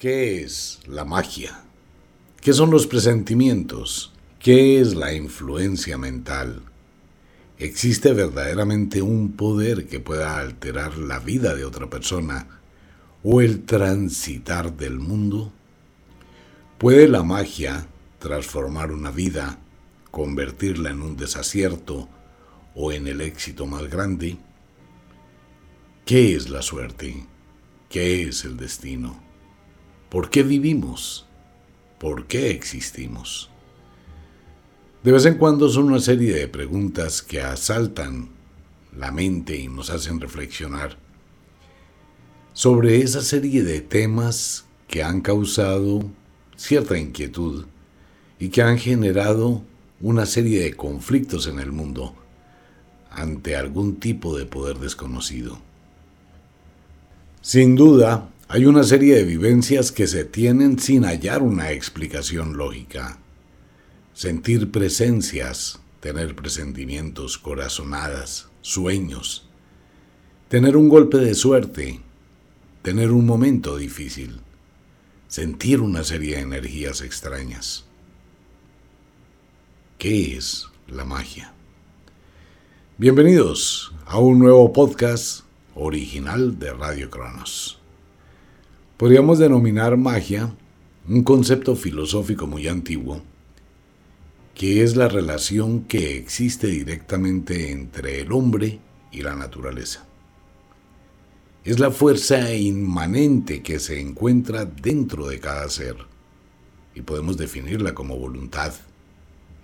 ¿Qué es la magia? ¿Qué son los presentimientos? ¿Qué es la influencia mental? ¿Existe verdaderamente un poder que pueda alterar la vida de otra persona o el transitar del mundo? ¿Puede la magia transformar una vida, convertirla en un desacierto o en el éxito más grande? ¿Qué es la suerte? ¿Qué es el destino? ¿Por qué vivimos? ¿Por qué existimos? De vez en cuando son una serie de preguntas que asaltan la mente y nos hacen reflexionar sobre esa serie de temas que han causado cierta inquietud y que han generado una serie de conflictos en el mundo ante algún tipo de poder desconocido. Sin duda, hay una serie de vivencias que se tienen sin hallar una explicación lógica. Sentir presencias, tener presentimientos, corazonadas, sueños, tener un golpe de suerte, tener un momento difícil, sentir una serie de energías extrañas. ¿Qué es la magia? Bienvenidos a un nuevo podcast original de Radio Cronos. Podríamos denominar magia un concepto filosófico muy antiguo, que es la relación que existe directamente entre el hombre y la naturaleza. Es la fuerza inmanente que se encuentra dentro de cada ser y podemos definirla como voluntad,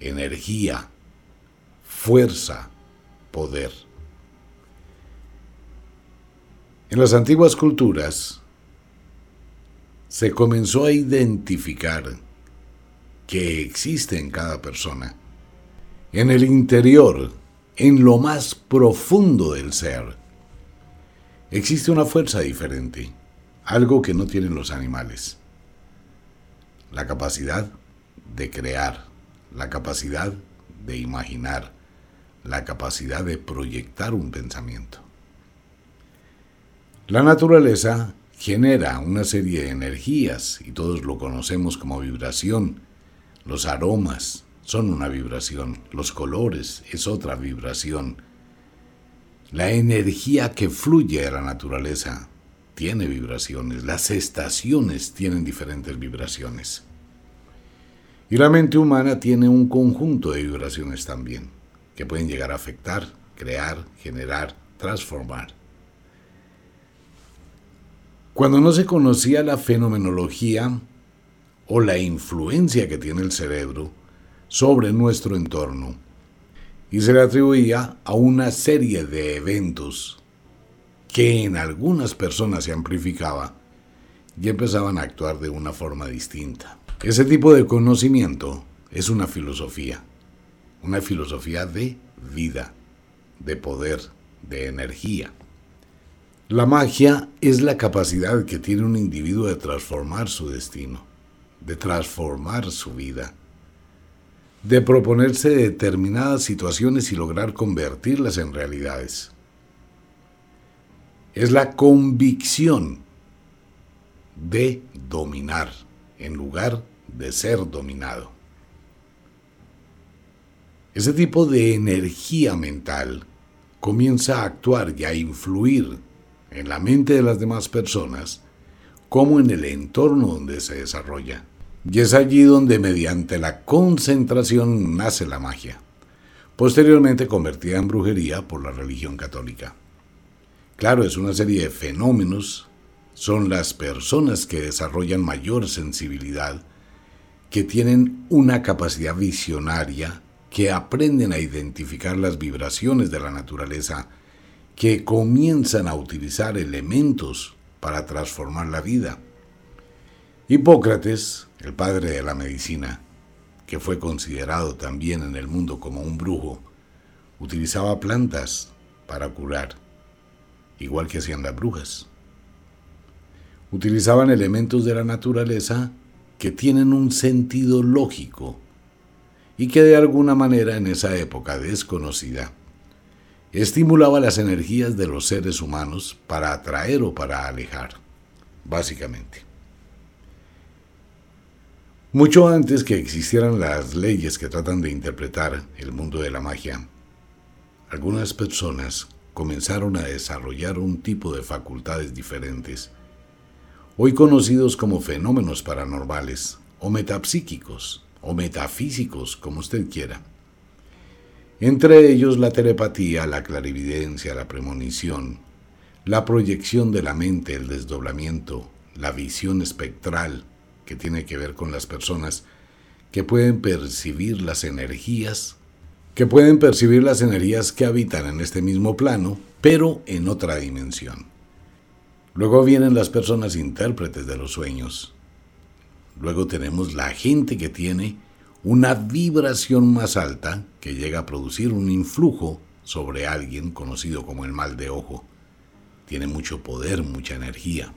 energía, fuerza, poder. En las antiguas culturas se comenzó a identificar que existe en cada persona, en el interior, en lo más profundo del ser, existe una fuerza diferente, algo que no tienen los animales, la capacidad de crear, la capacidad de imaginar, la capacidad de proyectar un pensamiento. La naturaleza genera una serie de energías y todos lo conocemos como vibración. Los aromas son una vibración, los colores es otra vibración. La energía que fluye de la naturaleza tiene vibraciones, las estaciones tienen diferentes vibraciones. Y la mente humana tiene un conjunto de vibraciones también, que pueden llegar a afectar, crear, generar, transformar. Cuando no se conocía la fenomenología o la influencia que tiene el cerebro sobre nuestro entorno, y se le atribuía a una serie de eventos que en algunas personas se amplificaba y empezaban a actuar de una forma distinta. Ese tipo de conocimiento es una filosofía, una filosofía de vida, de poder, de energía. La magia es la capacidad que tiene un individuo de transformar su destino, de transformar su vida, de proponerse determinadas situaciones y lograr convertirlas en realidades. Es la convicción de dominar en lugar de ser dominado. Ese tipo de energía mental comienza a actuar y a influir en la mente de las demás personas como en el entorno donde se desarrolla. Y es allí donde mediante la concentración nace la magia, posteriormente convertida en brujería por la religión católica. Claro, es una serie de fenómenos, son las personas que desarrollan mayor sensibilidad, que tienen una capacidad visionaria, que aprenden a identificar las vibraciones de la naturaleza que comienzan a utilizar elementos para transformar la vida. Hipócrates, el padre de la medicina, que fue considerado también en el mundo como un brujo, utilizaba plantas para curar, igual que hacían las brujas. Utilizaban elementos de la naturaleza que tienen un sentido lógico y que de alguna manera en esa época desconocida estimulaba las energías de los seres humanos para atraer o para alejar, básicamente. Mucho antes que existieran las leyes que tratan de interpretar el mundo de la magia, algunas personas comenzaron a desarrollar un tipo de facultades diferentes, hoy conocidos como fenómenos paranormales o metapsíquicos o metafísicos, como usted quiera. Entre ellos la telepatía, la clarividencia, la premonición, la proyección de la mente, el desdoblamiento, la visión espectral, que tiene que ver con las personas que pueden percibir las energías, que pueden percibir las energías que habitan en este mismo plano, pero en otra dimensión. Luego vienen las personas intérpretes de los sueños. Luego tenemos la gente que tiene una vibración más alta que llega a producir un influjo sobre alguien conocido como el mal de ojo. Tiene mucho poder, mucha energía.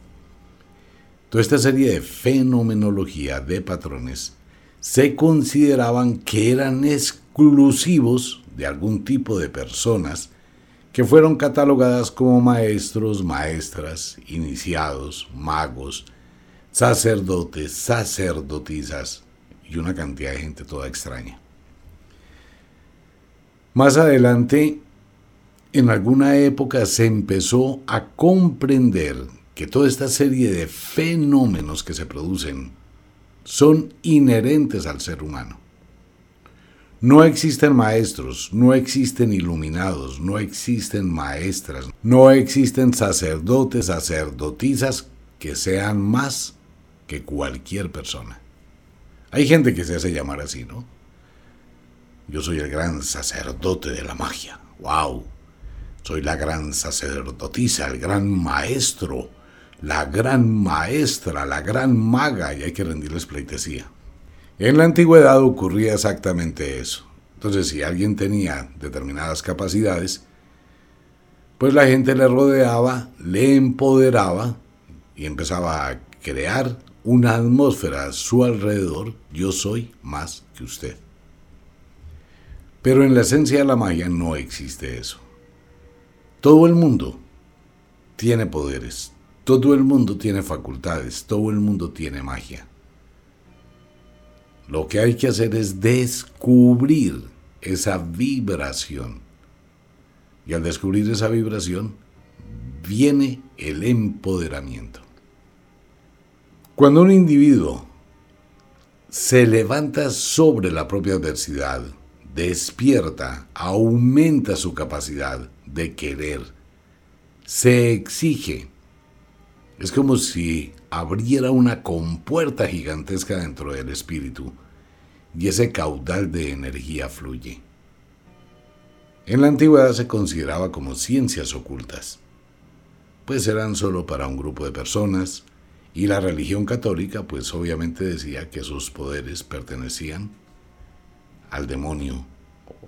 Toda esta serie de fenomenología de patrones se consideraban que eran exclusivos de algún tipo de personas que fueron catalogadas como maestros, maestras, iniciados, magos, sacerdotes, sacerdotisas y una cantidad de gente toda extraña. Más adelante, en alguna época se empezó a comprender que toda esta serie de fenómenos que se producen son inherentes al ser humano. No existen maestros, no existen iluminados, no existen maestras, no existen sacerdotes, sacerdotisas que sean más que cualquier persona. Hay gente que se hace llamar así, ¿no? Yo soy el gran sacerdote de la magia. ¡Wow! Soy la gran sacerdotisa, el gran maestro la gran maestra, la gran maga, y hay que rendirles pleitesía. En la antigüedad ocurría exactamente eso. Entonces, si alguien tenía determinadas capacidades, pues la gente le rodeaba, le empoderaba y empezaba a crear una atmósfera a su alrededor. Yo soy más que usted. Pero en la esencia de la magia no existe eso. Todo el mundo tiene poderes, todo el mundo tiene facultades, todo el mundo tiene magia. Lo que hay que hacer es descubrir esa vibración. Y al descubrir esa vibración, viene el empoderamiento. Cuando un individuo se levanta sobre la propia adversidad, despierta, aumenta su capacidad de querer, se exige, es como si abriera una compuerta gigantesca dentro del espíritu y ese caudal de energía fluye. En la antigüedad se consideraba como ciencias ocultas, pues eran solo para un grupo de personas y la religión católica pues obviamente decía que sus poderes pertenecían al demonio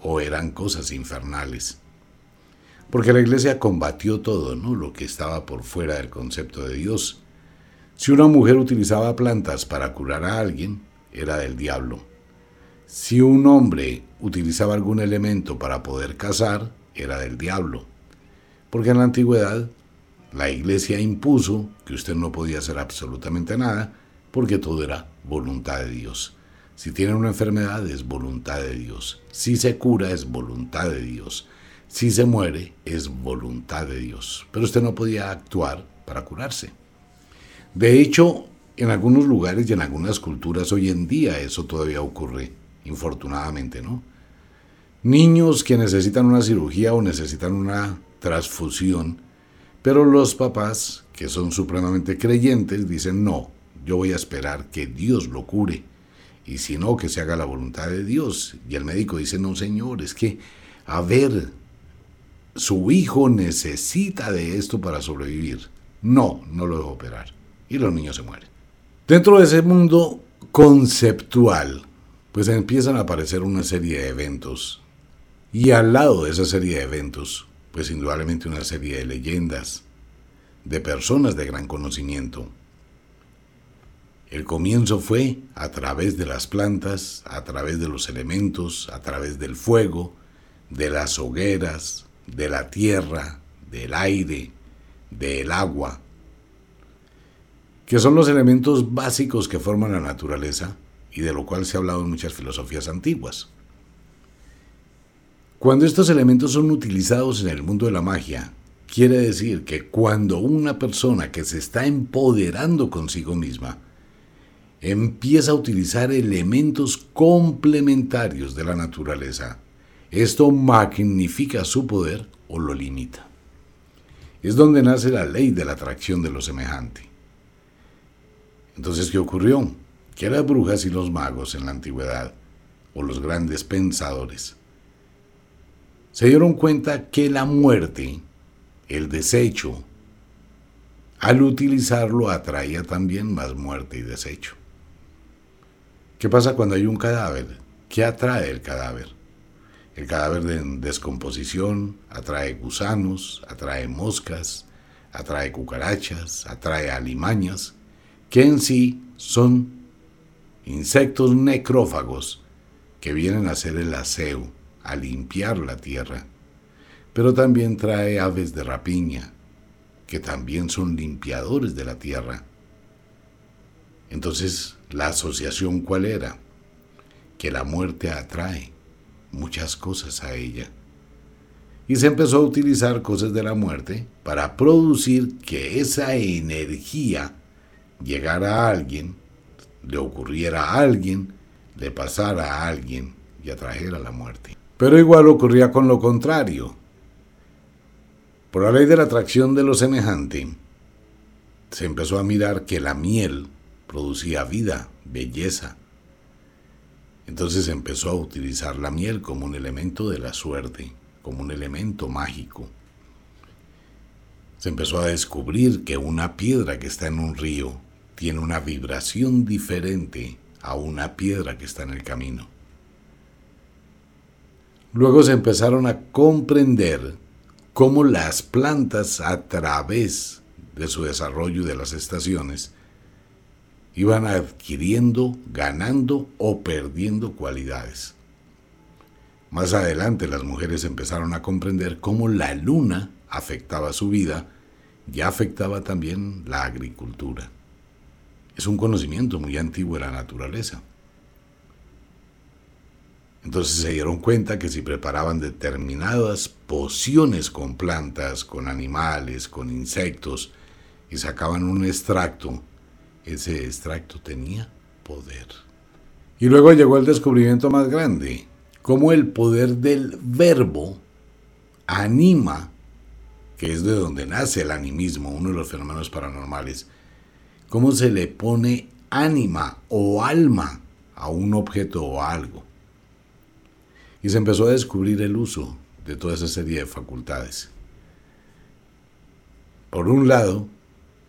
o eran cosas infernales. Porque la iglesia combatió todo, ¿no? Lo que estaba por fuera del concepto de Dios. Si una mujer utilizaba plantas para curar a alguien, era del diablo. Si un hombre utilizaba algún elemento para poder casar, era del diablo. Porque en la antigüedad la iglesia impuso que usted no podía hacer absolutamente nada porque todo era voluntad de Dios. Si tiene una enfermedad es voluntad de Dios. Si se cura es voluntad de Dios. Si se muere, es voluntad de Dios. Pero usted no podía actuar para curarse. De hecho, en algunos lugares y en algunas culturas hoy en día eso todavía ocurre, infortunadamente, ¿no? Niños que necesitan una cirugía o necesitan una transfusión, pero los papás, que son supremamente creyentes, dicen, no, yo voy a esperar que Dios lo cure, y si no, que se haga la voluntad de Dios. Y el médico dice, no, señor, es que, a ver, su hijo necesita de esto para sobrevivir. No, no lo dejo operar. Y los niños se mueren. Dentro de ese mundo conceptual, pues empiezan a aparecer una serie de eventos. Y al lado de esa serie de eventos, pues indudablemente una serie de leyendas, de personas de gran conocimiento. El comienzo fue a través de las plantas, a través de los elementos, a través del fuego, de las hogueras, de la tierra, del aire, del agua, que son los elementos básicos que forman la naturaleza y de lo cual se ha hablado en muchas filosofías antiguas. Cuando estos elementos son utilizados en el mundo de la magia, quiere decir que cuando una persona que se está empoderando consigo misma empieza a utilizar elementos complementarios de la naturaleza, esto magnifica su poder o lo limita. Es donde nace la ley de la atracción de lo semejante. Entonces, ¿qué ocurrió? Que las brujas y los magos en la antigüedad, o los grandes pensadores, se dieron cuenta que la muerte, el desecho, al utilizarlo atraía también más muerte y desecho. ¿Qué pasa cuando hay un cadáver? ¿Qué atrae el cadáver? El cadáver de descomposición atrae gusanos, atrae moscas, atrae cucarachas, atrae alimañas, que en sí son insectos necrófagos que vienen a hacer el aseo a limpiar la tierra, pero también trae aves de rapiña, que también son limpiadores de la tierra. Entonces, ¿la asociación cuál era? Que la muerte atrae muchas cosas a ella. Y se empezó a utilizar cosas de la muerte para producir que esa energía llegara a alguien, le ocurriera a alguien, le pasara a alguien y atrajera la muerte. Pero igual ocurría con lo contrario. Por la ley de la atracción de lo semejante, se empezó a mirar que la miel producía vida, belleza. Entonces se empezó a utilizar la miel como un elemento de la suerte, como un elemento mágico. Se empezó a descubrir que una piedra que está en un río tiene una vibración diferente a una piedra que está en el camino. Luego se empezaron a comprender cómo las plantas a través de su desarrollo de las estaciones iban adquiriendo, ganando o perdiendo cualidades. Más adelante las mujeres empezaron a comprender cómo la luna afectaba su vida y afectaba también la agricultura. Es un conocimiento muy antiguo de la naturaleza. Entonces se dieron cuenta que si preparaban determinadas pociones con plantas, con animales, con insectos, y sacaban un extracto, ese extracto tenía poder. Y luego llegó el descubrimiento más grande, cómo el poder del verbo anima, que es de donde nace el animismo, uno de los fenómenos paranormales, cómo se le pone ánima o alma a un objeto o algo y se empezó a descubrir el uso de toda esa serie de facultades. Por un lado,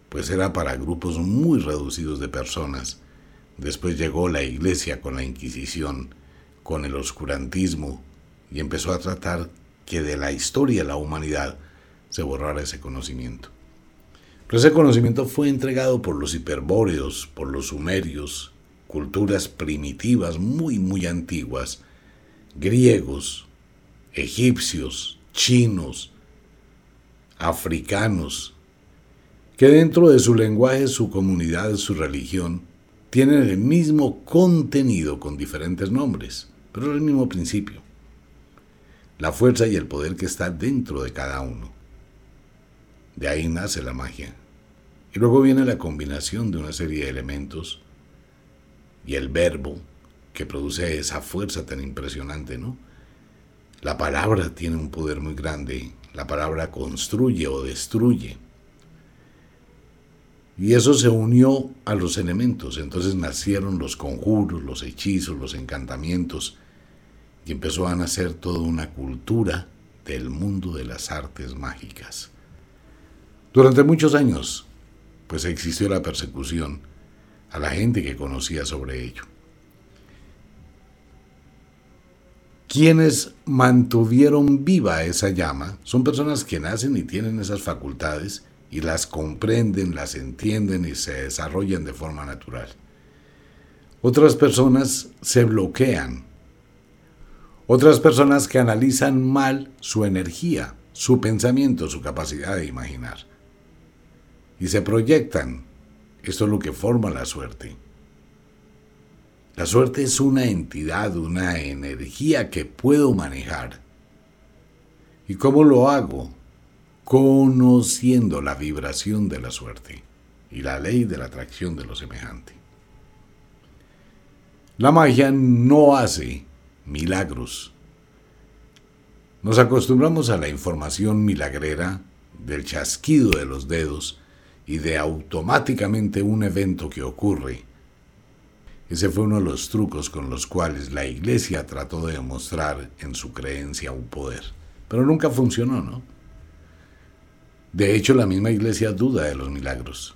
pues era para grupos muy reducidos de personas. Después llegó la iglesia con la Inquisición, con el oscurantismo, y empezó a tratar que de la historia de la humanidad se borrara ese conocimiento. Pero ese conocimiento fue entregado por los hiperbóreos, por los sumerios, culturas primitivas muy, muy antiguas, griegos, egipcios, chinos, africanos, que dentro de su lenguaje, su comunidad, su religión, tienen el mismo contenido con diferentes nombres, pero el mismo principio. La fuerza y el poder que está dentro de cada uno. De ahí nace la magia. Y luego viene la combinación de una serie de elementos y el verbo que produce esa fuerza tan impresionante, ¿no? La palabra tiene un poder muy grande, la palabra construye o destruye. Y eso se unió a los elementos, entonces nacieron los conjuros, los hechizos, los encantamientos, y empezó a nacer toda una cultura del mundo de las artes mágicas. Durante muchos años, pues existió la persecución a la gente que conocía sobre ello. Quienes mantuvieron viva esa llama son personas que nacen y tienen esas facultades y las comprenden, las entienden y se desarrollan de forma natural. Otras personas se bloquean. Otras personas que analizan mal su energía, su pensamiento, su capacidad de imaginar. Y se proyectan. Esto es lo que forma la suerte. La suerte es una entidad, una energía que puedo manejar. ¿Y cómo lo hago? Conociendo la vibración de la suerte y la ley de la atracción de lo semejante. La magia no hace milagros. Nos acostumbramos a la información milagrera del chasquido de los dedos y de automáticamente un evento que ocurre. Ese fue uno de los trucos con los cuales la iglesia trató de demostrar en su creencia un poder. Pero nunca funcionó, ¿no? De hecho, la misma iglesia duda de los milagros.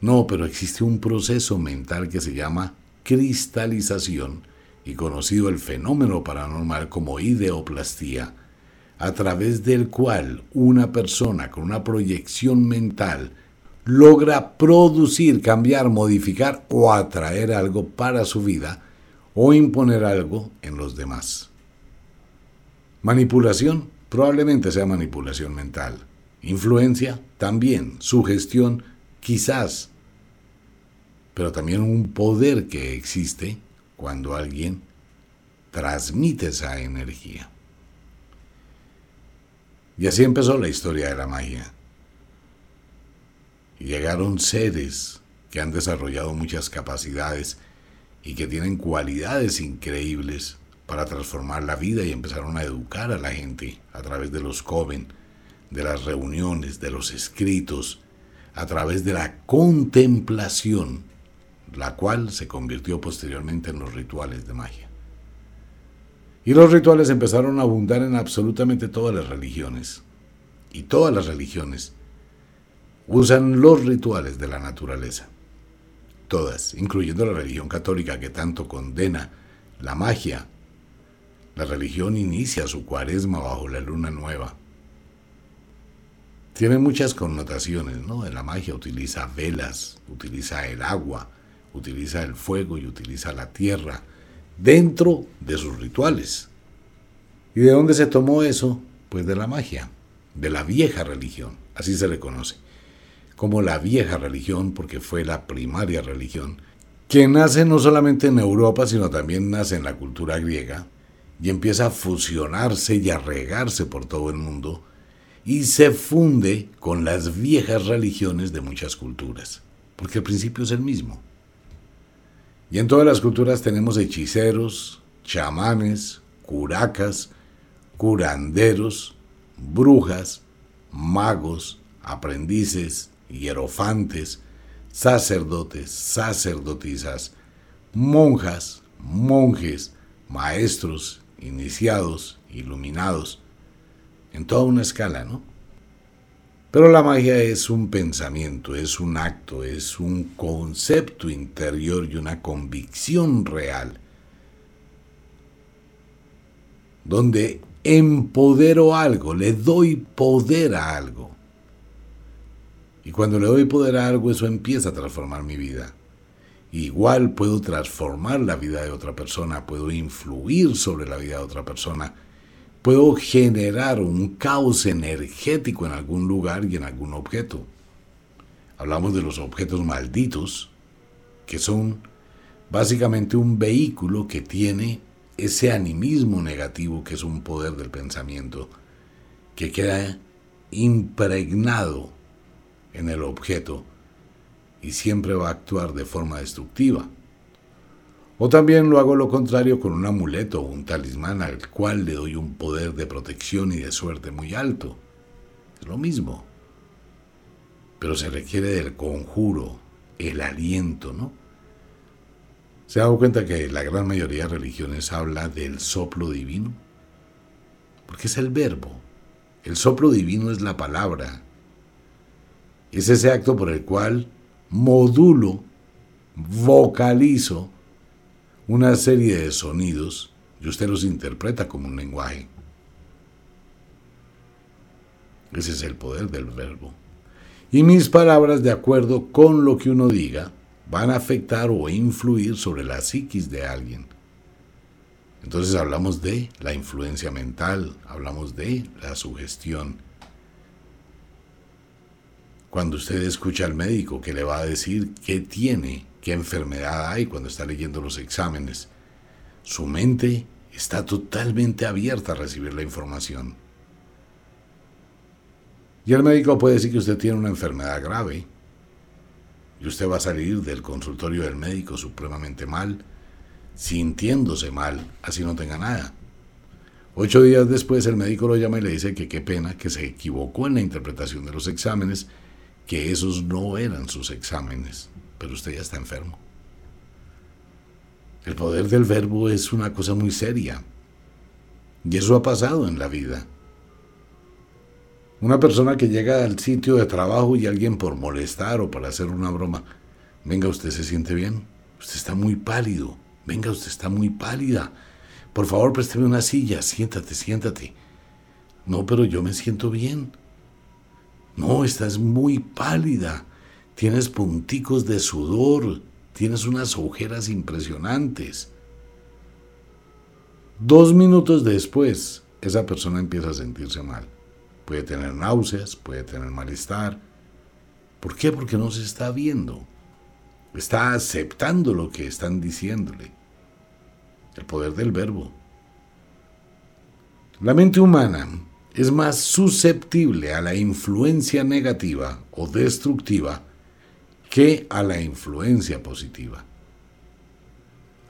No, pero existe un proceso mental que se llama cristalización y conocido el fenómeno paranormal como ideoplastía, a través del cual una persona con una proyección mental logra producir, cambiar, modificar o atraer algo para su vida o imponer algo en los demás. Manipulación probablemente sea manipulación mental. Influencia también. Sugestión quizás. Pero también un poder que existe cuando alguien transmite esa energía. Y así empezó la historia de la magia. Llegaron seres que han desarrollado muchas capacidades y que tienen cualidades increíbles para transformar la vida y empezaron a educar a la gente a través de los coven, de las reuniones, de los escritos, a través de la contemplación, la cual se convirtió posteriormente en los rituales de magia. Y los rituales empezaron a abundar en absolutamente todas las religiones. Y todas las religiones usan los rituales de la naturaleza. Todas, incluyendo la religión católica que tanto condena la magia. La religión inicia su cuaresma bajo la luna nueva. Tiene muchas connotaciones, ¿no? La magia utiliza velas, utiliza el agua, utiliza el fuego y utiliza la tierra dentro de sus rituales. ¿Y de dónde se tomó eso? Pues de la magia, de la vieja religión, así se le conoce, como la vieja religión porque fue la primaria religión, que nace no solamente en Europa, sino también nace en la cultura griega, y empieza a fusionarse y a regarse por todo el mundo, y se funde con las viejas religiones de muchas culturas, porque el principio es el mismo. Y en todas las culturas tenemos hechiceros, chamanes, curacas, curanderos, brujas, magos, aprendices, hierofantes, sacerdotes, sacerdotisas, monjas, monjes, maestros, iniciados, iluminados, en toda una escala, ¿no? Pero la magia es un pensamiento, es un acto, es un concepto interior y una convicción real, donde empodero algo, le doy poder a algo. Y cuando le doy poder a algo, eso empieza a transformar mi vida. Igual puedo transformar la vida de otra persona, puedo influir sobre la vida de otra persona puedo generar un caos energético en algún lugar y en algún objeto. Hablamos de los objetos malditos, que son básicamente un vehículo que tiene ese animismo negativo que es un poder del pensamiento, que queda impregnado en el objeto y siempre va a actuar de forma destructiva. O también lo hago lo contrario con un amuleto o un talismán al cual le doy un poder de protección y de suerte muy alto. Es lo mismo. Pero se requiere del conjuro, el aliento, ¿no? ¿Se ha dado cuenta que la gran mayoría de religiones habla del soplo divino? Porque es el verbo. El soplo divino es la palabra. Es ese acto por el cual modulo, vocalizo, una serie de sonidos y usted los interpreta como un lenguaje. Ese es el poder del verbo. Y mis palabras, de acuerdo con lo que uno diga, van a afectar o influir sobre la psiquis de alguien. Entonces hablamos de la influencia mental, hablamos de la sugestión. Cuando usted escucha al médico que le va a decir qué tiene qué enfermedad hay cuando está leyendo los exámenes. Su mente está totalmente abierta a recibir la información. Y el médico puede decir que usted tiene una enfermedad grave. Y usted va a salir del consultorio del médico supremamente mal, sintiéndose mal, así no tenga nada. Ocho días después el médico lo llama y le dice que qué pena, que se equivocó en la interpretación de los exámenes, que esos no eran sus exámenes, pero usted ya está enfermo. El poder del verbo es una cosa muy seria. Y eso ha pasado en la vida. Una persona que llega al sitio de trabajo y alguien por molestar o para hacer una broma, venga, usted se siente bien, usted está muy pálido, venga, usted está muy pálida, por favor présteme una silla, siéntate, siéntate. No, pero yo me siento bien. Estás muy pálida, tienes punticos de sudor, tienes unas ojeras impresionantes. Dos minutos después, esa persona empieza a sentirse mal. Puede tener náuseas, puede tener malestar. ¿Por qué? Porque no se está viendo. Está aceptando lo que están diciéndole. El poder del verbo. La mente humana es más susceptible a la influencia negativa o destructiva que a la influencia positiva.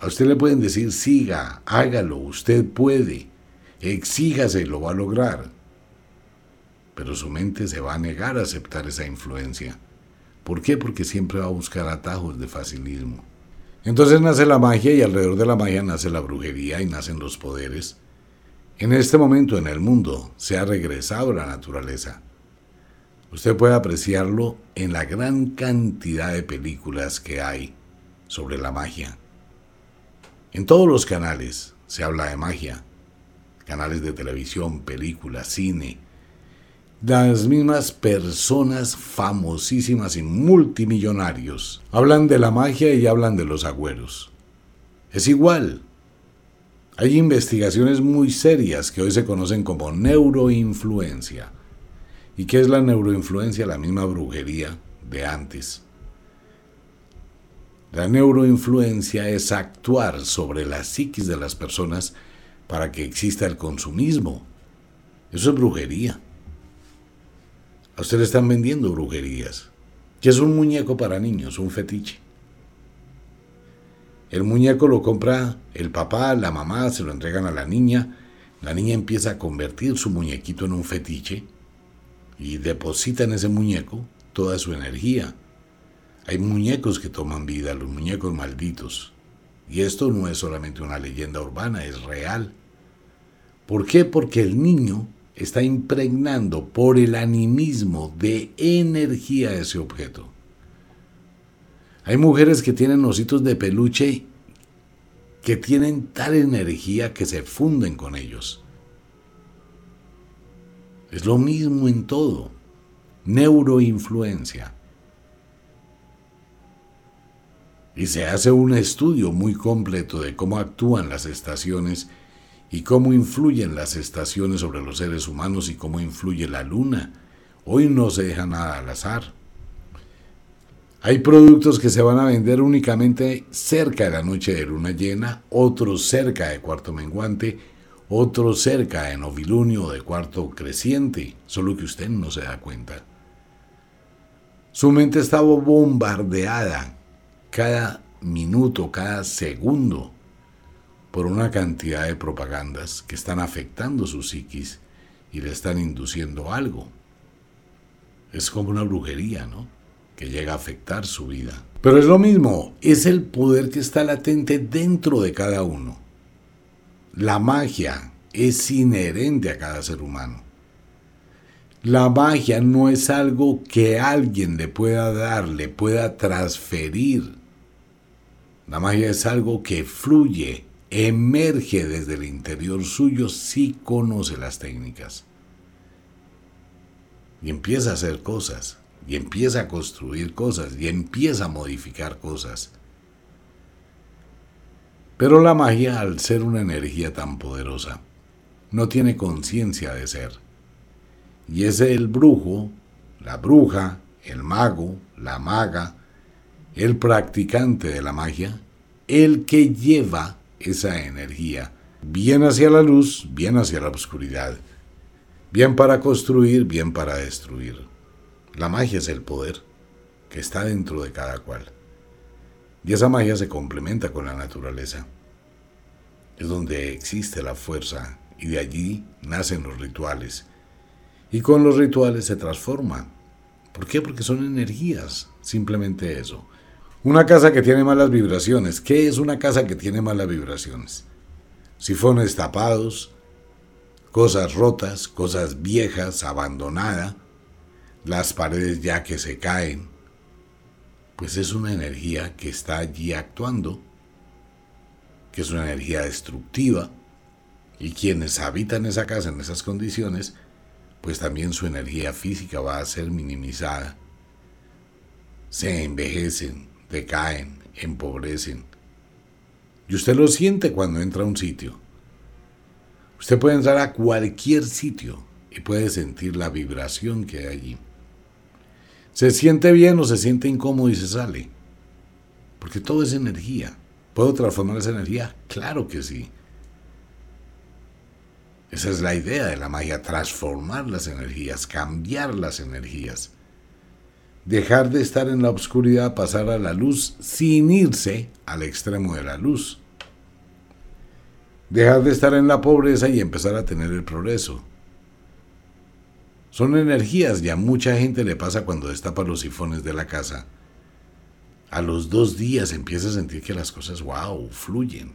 A usted le pueden decir, siga, hágalo, usted puede, exígase y lo va a lograr pero su mente se va a negar a aceptar esa influencia. ¿Por qué? Porque siempre va a buscar atajos de facilismo. Entonces nace la magia y alrededor de la magia nace la brujería y nacen los poderes. En este momento en el mundo se ha regresado la naturaleza. Usted puede apreciarlo en la gran cantidad de películas que hay sobre la magia. En todos los canales se habla de magia. Canales de televisión, películas, cine, las mismas personas famosísimas y multimillonarios hablan de la magia y hablan de los agüeros. Es igual. Hay investigaciones muy serias que hoy se conocen como neuroinfluencia. ¿Y qué es la neuroinfluencia? La misma brujería de antes. La neuroinfluencia es actuar sobre la psiquis de las personas para que exista el consumismo. Eso es brujería. A usted le están vendiendo brujerías. Que es un muñeco para niños, un fetiche. El muñeco lo compra el papá, la mamá, se lo entregan a la niña. La niña empieza a convertir su muñequito en un fetiche y deposita en ese muñeco toda su energía. Hay muñecos que toman vida, los muñecos malditos. Y esto no es solamente una leyenda urbana, es real. ¿Por qué? Porque el niño está impregnando por el animismo de energía ese objeto. Hay mujeres que tienen ositos de peluche que tienen tal energía que se funden con ellos. Es lo mismo en todo. Neuroinfluencia. Y se hace un estudio muy completo de cómo actúan las estaciones y cómo influyen las estaciones sobre los seres humanos y cómo influye la luna. Hoy no se deja nada al azar. Hay productos que se van a vender únicamente cerca de la noche de luna llena, otros cerca de cuarto menguante, otros cerca de novilunio de cuarto creciente, solo que usted no se da cuenta. Su mente estaba bombardeada cada minuto, cada segundo por una cantidad de propagandas que están afectando su psiquis y le están induciendo algo. Es como una brujería, ¿no? Que llega a afectar su vida. Pero es lo mismo, es el poder que está latente dentro de cada uno. La magia es inherente a cada ser humano. La magia no es algo que alguien le pueda dar, le pueda transferir. La magia es algo que fluye emerge desde el interior suyo si conoce las técnicas. Y empieza a hacer cosas, y empieza a construir cosas, y empieza a modificar cosas. Pero la magia, al ser una energía tan poderosa, no tiene conciencia de ser. Y es el brujo, la bruja, el mago, la maga, el practicante de la magia, el que lleva esa energía bien hacia la luz, bien hacia la oscuridad, bien para construir, bien para destruir. La magia es el poder que está dentro de cada cual. Y esa magia se complementa con la naturaleza. Es donde existe la fuerza y de allí nacen los rituales. Y con los rituales se transforma. ¿Por qué? Porque son energías, simplemente eso. Una casa que tiene malas vibraciones. ¿Qué es una casa que tiene malas vibraciones? Sifones tapados, cosas rotas, cosas viejas, abandonada, las paredes ya que se caen. Pues es una energía que está allí actuando, que es una energía destructiva, y quienes habitan esa casa en esas condiciones, pues también su energía física va a ser minimizada. Se envejecen, decaen, empobrecen. Y usted lo siente cuando entra a un sitio. Usted puede entrar a cualquier sitio y puede sentir la vibración que hay allí. Se siente bien o se siente incómodo y se sale. Porque todo es energía. ¿Puedo transformar esa energía? Claro que sí. Esa es la idea de la magia, transformar las energías, cambiar las energías dejar de estar en la oscuridad, pasar a la luz sin irse al extremo de la luz. Dejar de estar en la pobreza y empezar a tener el progreso. Son energías y a mucha gente le pasa cuando destapa los sifones de la casa. A los dos días empieza a sentir que las cosas, wow, fluyen.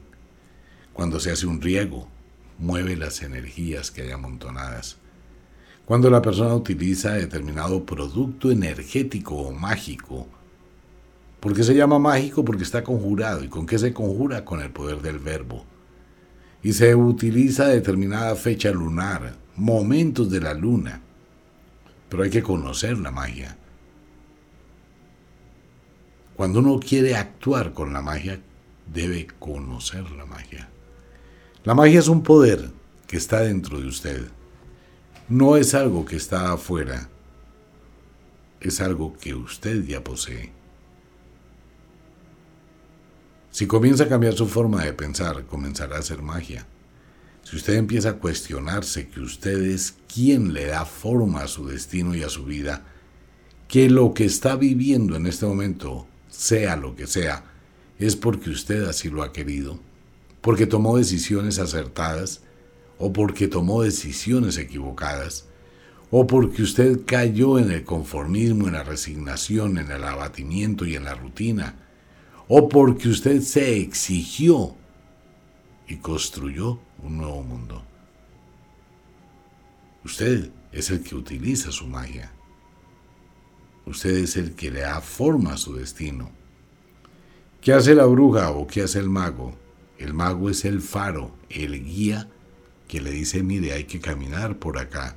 Cuando se hace un riego, mueve las energías que hay amontonadas. Cuando la persona utiliza determinado producto energético o mágico, ¿por qué se llama mágico? Porque está conjurado. ¿Y con qué se conjura? Con el poder del verbo. Y se utiliza determinada fecha lunar, momentos de la luna. Pero hay que conocer la magia. Cuando uno quiere actuar con la magia, debe conocer la magia. La magia es un poder que está dentro de usted no es algo que está afuera, es algo que usted ya posee. Si comienza a cambiar su forma de pensar, comenzará a hacer magia. Si usted empieza a cuestionarse que usted es quien le da forma a su destino y a su vida, que lo que está viviendo en este momento, sea lo que sea, es porque usted así lo ha querido, porque tomó decisiones acertadas o porque tomó decisiones equivocadas, o porque usted cayó en el conformismo, en la resignación, en el abatimiento y en la rutina, o porque usted se exigió y construyó un nuevo mundo. Usted es el que utiliza su magia. Usted es el que le da forma a su destino. ¿Qué hace la bruja o qué hace el mago? El mago es el faro, el guía que le dice, mire, hay que caminar por acá.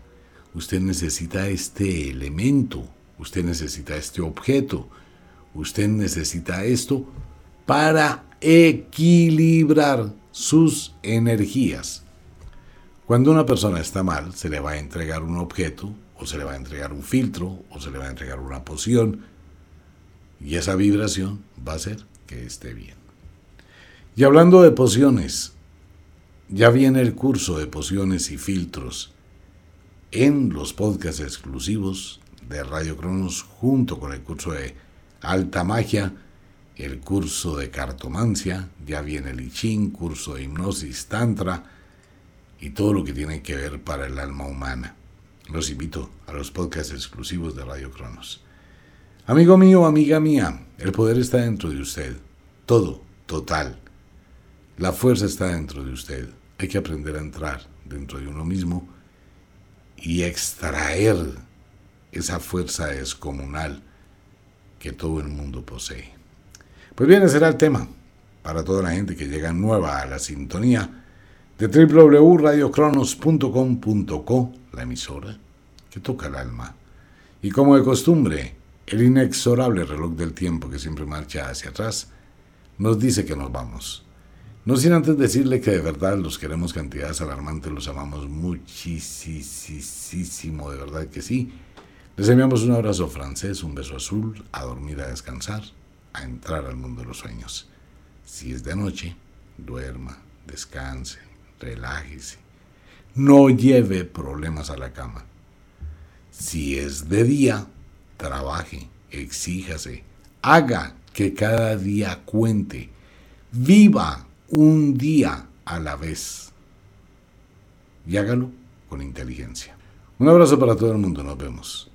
Usted necesita este elemento, usted necesita este objeto, usted necesita esto para equilibrar sus energías. Cuando una persona está mal, se le va a entregar un objeto, o se le va a entregar un filtro, o se le va a entregar una poción, y esa vibración va a hacer que esté bien. Y hablando de pociones, ya viene el curso de pociones y filtros en los podcasts exclusivos de Radio Cronos junto con el curso de alta magia, el curso de cartomancia, ya viene el I curso de hipnosis tantra y todo lo que tiene que ver para el alma humana. Los invito a los podcasts exclusivos de Radio Cronos. Amigo mío, amiga mía, el poder está dentro de usted. Todo, total. La fuerza está dentro de usted. Hay que aprender a entrar dentro de uno mismo y extraer esa fuerza descomunal que todo el mundo posee. Pues bien, ese será el tema para toda la gente que llega nueva a la sintonía de www.radiocronos.com.co, la emisora que toca el alma. Y como de costumbre, el inexorable reloj del tiempo que siempre marcha hacia atrás nos dice que nos vamos. No sin antes decirle que de verdad los queremos cantidades alarmantes, los amamos muchísimo, de verdad que sí. Les enviamos un abrazo francés, un beso azul, a dormir, a descansar. A entrar al mundo de los sueños. Si es de noche, duerma, descanse, relájese. No lleve problemas a la cama. Si es de día, trabaje, exíjase, haga que cada día cuente. Viva un día a la vez. Y hágalo con inteligencia. Un abrazo para todo el mundo, nos vemos.